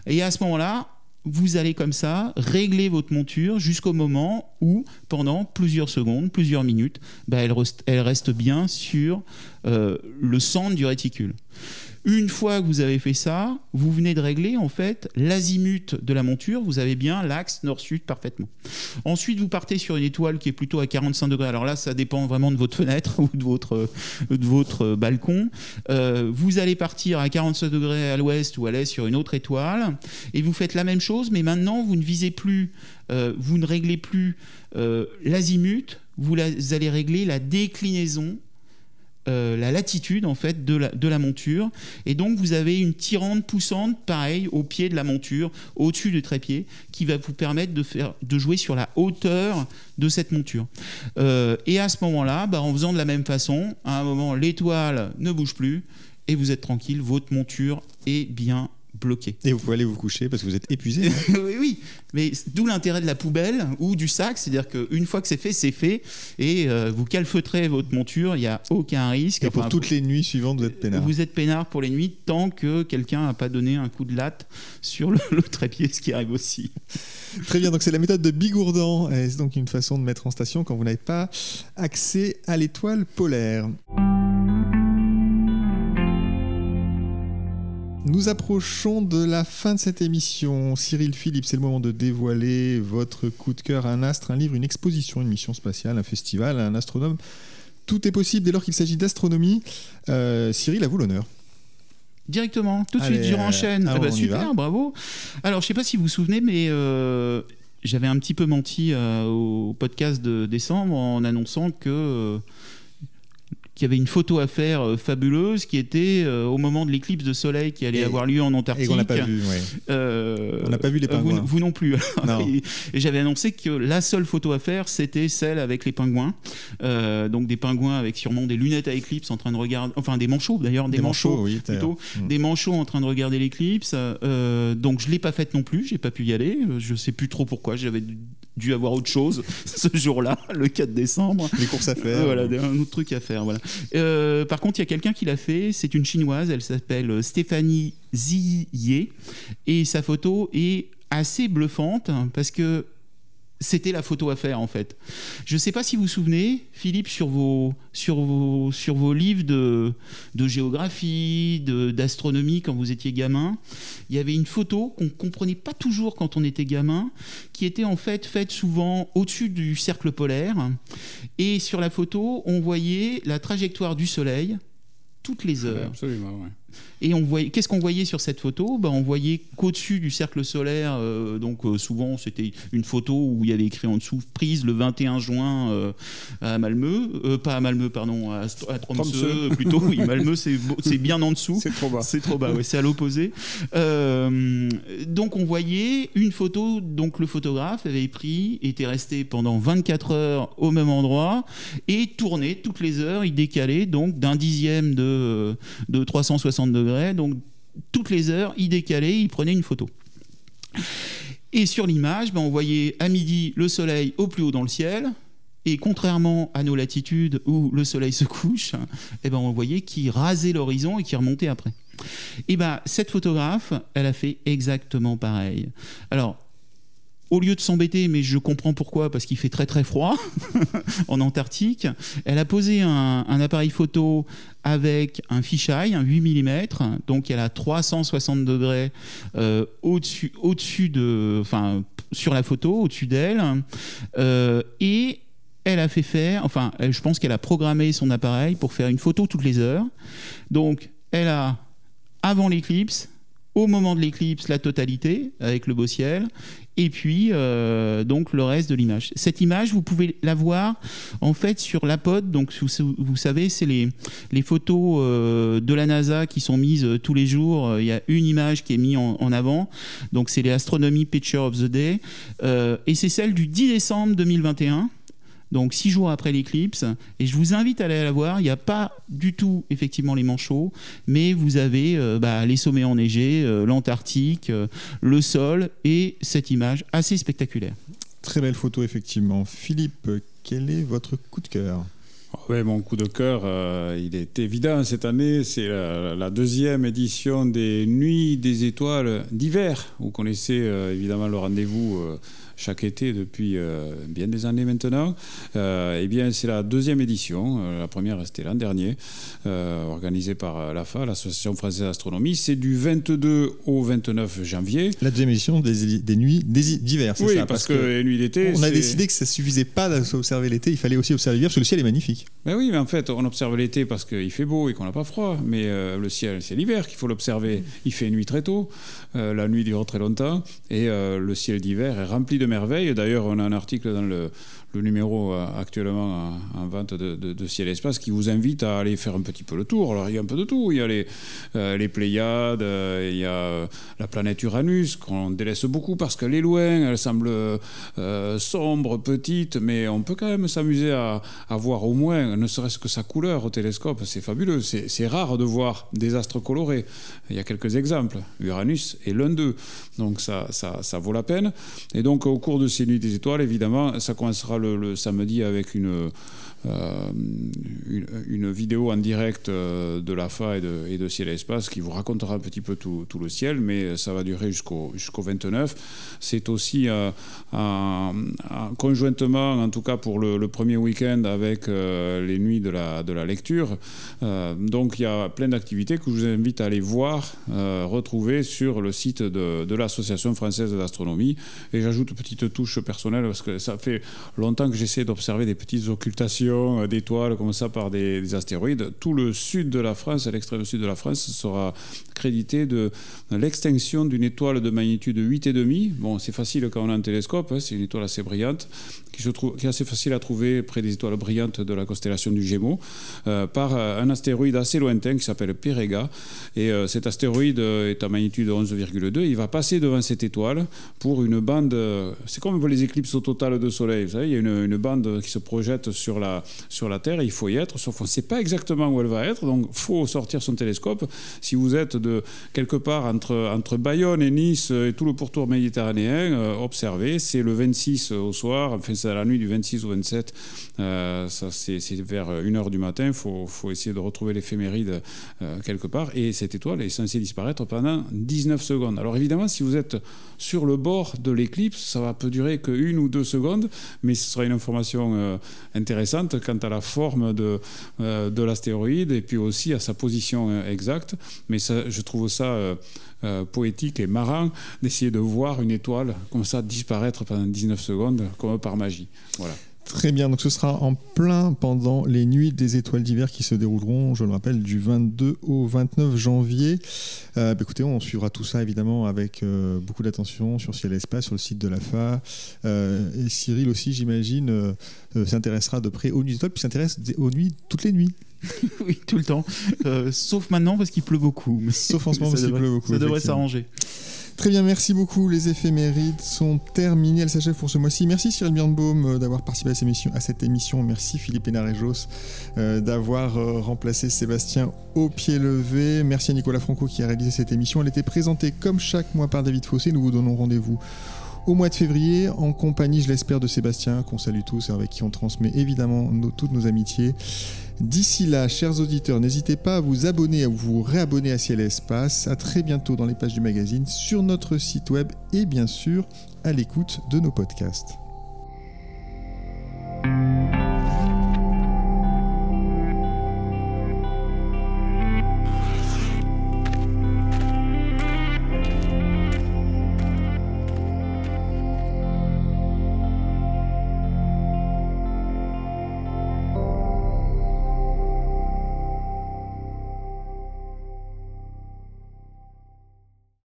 Et à ce moment-là, vous allez comme ça régler votre monture jusqu'au moment où, pendant plusieurs secondes, plusieurs minutes, bah, elle, reste, bien sur euh, le centre du réticule. Une fois que vous avez fait ça, vous venez de régler en fait l'azimut de la monture. Vous avez bien l'axe nord-sud parfaitement. Ensuite, vous partez sur une étoile qui est plutôt à 45 degrés. Alors là, ça dépend vraiment de votre fenêtre ou de votre, de votre balcon. Euh, vous allez partir à 45 degrés à l'ouest ou à l'est sur une autre étoile et vous faites la même chose, mais maintenant vous ne visez plus, euh, vous ne réglez plus euh, l'azimut, vous, vous allez régler la déclinaison euh, la latitude en fait de la, monture. Et donc vous avez une tirante poussante pareil au pied de la monture au-dessus du trépied qui va vous permettre de faire de jouer sur la hauteur de cette monture. Euh, et à ce moment-là bah, en faisant de la même façon à un moment l'étoile ne bouge plus et vous êtes tranquille votre monture est bien bloquée Et vous pouvez aller vous coucher parce que vous êtes épuisé. oui, oui, mais d'où l'intérêt de la poubelle ou du sac, c'est-à-dire qu'une fois que c'est fait, c'est fait, et euh, vous calfeutrez votre monture, il n'y a aucun risque. Et pour toutes les nuits suivantes, vous êtes peinard. Vous êtes peinard pour les nuits tant que quelqu'un n'a pas donné un coup de latte sur le, le trépied, ce qui arrive aussi. Très bien, donc c'est la méthode de Bigourdan. C'est donc une façon de mettre en station quand vous n'avez pas accès à l'étoile polaire. Nous approchons de la fin de cette émission. Cyril Philippe, c'est le moment de dévoiler votre coup de cœur, un astre, un livre, une exposition, une mission spatiale, un festival, un astronome. Tout est possible dès lors qu'il s'agit d'astronomie. Euh, Cyril, à vous l'honneur. Directement, tout de Allez, suite, je renchaîne. Ah bah, super, bravo. Alors, je sais pas si vous vous souvenez, mais euh, j'avais un petit peu menti euh, au podcast de décembre en annonçant que qui avait une photo à faire euh, fabuleuse qui était euh, au moment de l'éclipse de soleil qui allait Et- avoir lieu en Antarctique. Et on n'a pas vu, ouais. Euh, On n'a pas vu les vous- pingouins. Vous, non plus. Non. et et j'avais annoncé que la seule photo à faire, c'était celle avec les pingouins. Donc des pingouins avec sûrement des lunettes à éclipse en train de regarder, enfin des manchots d'ailleurs, des, Des manchots, oui, plutôt, Mm. des manchots en train de regarder l'éclipse. Donc je l'ai pas faite non plus, j'ai pas pu y aller. Je sais plus trop pourquoi. J'avais dû- avoir autre chose ce jour-là, le 4 décembre. Les courses à faire. Euh, voilà, un autre truc à faire. Voilà. Euh, par contre, il y a quelqu'un qui l'a fait. C'est une chinoise. Elle s'appelle Stéphanie Ziye. Et sa photo est assez bluffante parce que c'était la photo à faire en fait. Je ne sais pas si vous vous souvenez, Philippe, sur vos, sur vos, sur vos livres de, de géographie, de- d'astronomie quand vous étiez gamin, il y avait une photo qu'on ne comprenait pas toujours quand on était gamin, qui était en fait faite souvent au-dessus du cercle polaire. Et sur la photo, on voyait la trajectoire du Soleil toutes les heures. Absolument, ouais. Et on voyait, qu'est-ce qu'on voyait sur cette photo? Ben, On voyait qu'au-dessus du cercle solaire, euh, donc euh, souvent c'était une photo où il y avait écrit en dessous prise le 21 juin euh, à Malmö, pas à Malmö, pardon, à, à Tromsø, plutôt. Oui, Malmö c'est, bien en dessous. C'est trop bas. C'est trop bas, ouais, c'est à l'opposé. Donc on voyait une photo, donc le photographe avait pris, était resté pendant 24 heures au même endroit et tournait toutes les heures, il décalait donc d'un dixième de, de 360 degrés, donc toutes les heures, il décalait, il prenait une photo. Et sur l'image, ben, on voyait à midi le soleil au plus haut dans le ciel. Et contrairement à nos latitudes où le soleil se couche, eh ben on voyait qu'il rasait l'horizon et qu'il remontait après. Et ben cette photographe, elle a fait exactement pareil. Alors, au lieu de s'embêter, mais je comprends pourquoi, parce qu'il fait très très froid en Antarctique, elle a posé un, appareil photo avec un fisheye, un 8 mm, donc elle a 360 degrés euh, au-dessus, au-dessus de, enfin, sur la photo, au-dessus d'elle, euh, et elle a fait faire, enfin, je pense qu'elle a programmé son appareil pour faire une photo toutes les heures. Donc, elle a, avant l'éclipse, au moment de l'éclipse, la totalité, avec le beau ciel, et puis euh, donc le reste de l'image. Cette image, vous pouvez la voir en fait sur l'APOD, donc vous, savez, c'est les, photos euh, de la NASA qui sont mises euh, tous les jours. Euh, Il y a une image qui est mise en, avant, donc c'est les Astronomy Picture of the Day, et c'est celle du 10 décembre 2021 donc six jours après l'éclipse. Et je vous invite à aller la voir. Il n'y a pas du tout effectivement les manchots, mais vous avez euh, bah, les sommets enneigés, euh, l'Antarctique, euh, le sol et cette image assez spectaculaire. Très belle photo, effectivement. Philippe, quel est votre coup de cœur? Ouais, mon coup de cœur, euh, il est évident cette année, c'est la, la deuxième édition des Nuits des étoiles d'hiver. Vous connaissez euh, évidemment le rendez-vous euh, chaque été depuis euh, bien des années maintenant. Euh, eh bien, c'est la deuxième édition. Euh, la première, c'était l'an dernier, organisée par l'AFA, l'Association française d'astronomie. C'est du 22 au 29 janvier. La deuxième édition des, des nuits d'hiver, c'est Oui, ça parce, que, les nuits d'été. on a décidé que ça suffisait pas d'observer l'été, il fallait aussi observer l'hiver parce que le ciel est magnifique. Ben oui, mais en fait, on observe l'été parce qu'il fait beau et qu'on n'a pas froid. Mais euh, le ciel, c'est l'hiver qu'il faut l'observer. Il fait nuit très tôt, la nuit dure très longtemps, et euh, le ciel d'hiver est rempli de merveilles. D'ailleurs, on a un article dans le, le numéro euh, actuellement en, en vente de, de, de Ciel Espace qui vous invite à aller faire un petit peu le tour. Alors, il y a un peu de tout. Il y a les, euh, les Pléiades, euh, il y a la planète Uranus qu'on délaisse beaucoup parce qu'elle est loin, elle semble sombre, petite, mais on peut quand même s'amuser à, à voir au moins, ne serait-ce que sa couleur au télescope. C'est fabuleux. C'est rare de voir des astres colorés. Il y a quelques exemples. Uranus est l'un d'eux. Donc ça, ça, ça vaut la peine. Et donc au cours de ces nuits des étoiles, évidemment, ça commencera le, le samedi avec une, euh, une, une vidéo en direct euh, de l'AFA et de, et de Ciel et Espace qui vous racontera un petit peu tout, le ciel, mais ça va durer jusqu'au jusqu'au 29. C'est aussi euh, conjointement, en tout cas pour le, premier week-end, avec les nuits de la, de la lecture. Donc il y a plein d'activités que je vous invite à aller voir, retrouver sur le site de, de l'Association française d'astronomie. Et j'ajoute petite touche personnelle parce que ça fait longtemps que j'essaie d'observer des petites occultations euh, d'étoiles comme ça par des, astéroïdes. Tout le sud de la France, l'extrême sud de la France, sera crédité de l'extinction d'une étoile de magnitude 8,5. Bon, c'est facile quand on a un télescope, hein, c'est une étoile assez brillante qui, est assez facile à trouver près des étoiles brillantes de la constellation du Gémeaux, euh, par euh, un astéroïde assez lointain qui s'appelle Pérega. Et cet astéroïde est à magnitude 11,2. Il va passer devant cette étoile pour une bande. c'est comme les éclipses au total de Soleil. Vous savez, il y a une, bande qui se projette sur la, sur la Terre. il faut y être, sauf qu'on ne sait pas exactement où elle va être. Donc, il faut sortir son télescope. Si vous êtes de quelque part entre, entre Bayonne et Nice et tout le pourtour méditerranéen, observez. C'est le 26 au soir. Enfin, à la nuit du 26 au 27. Euh, ça, c'est, vers 1h du matin. Il faut, essayer de retrouver l'éphéméride euh, quelque part. Et cette étoile est censée disparaître pendant 19 secondes. Alors évidemment, si vous êtes sur le bord de l'éclipse, ça va peut durer que une ou deux secondes, mais ce sera une information euh, quant à la forme de, de l'astéroïde et puis aussi à sa position exacte. Mais je trouve ça euh, poétique et marrant d'essayer de voir une étoile comme ça disparaître pendant 19 secondes comme par magie. Voilà. Très bien, donc ce sera en plein pendant les nuits des étoiles d'hiver qui se dérouleront, je le rappelle, du 22 au 29 janvier. Euh, bah, écoutez, on suivra tout ça évidemment avec euh, beaucoup d'attention sur Ciel et Espace, sur le site de l'AFA. et Cyril aussi, j'imagine, s'intéressera de près aux nuits des étoiles, puis s'intéresse aux nuits toutes les nuits. oui, tout le temps. Euh, sauf maintenant parce qu'il pleut beaucoup. Sauf en ce moment parce qu'il pleut beaucoup. Ça devrait s'arranger. Très bien, merci beaucoup. Les éphémérides sont terminés. Elles s'achèvent pour ce mois-ci. Merci Cyril Birnbaum euh, d'avoir participé à cette, émission. Merci Philippe Hénarejos euh, d'avoir remplacé Sébastien au pied levé. Merci à Nicolas Franco qui a réalisé cette émission. Elle était présentée comme chaque mois par David Fossé. Nous vous donnons rendez-vous au mois de février en compagnie, je l'espère, de Sébastien qu'on salue tous et avec qui on transmet évidemment toutes nos amitiés. D'ici là, chers auditeurs, n'hésitez pas à vous abonner, à vous réabonner à Ciel et Espace. À très bientôt dans les pages du magazine, sur notre site web et bien sûr à l'écoute de nos podcasts.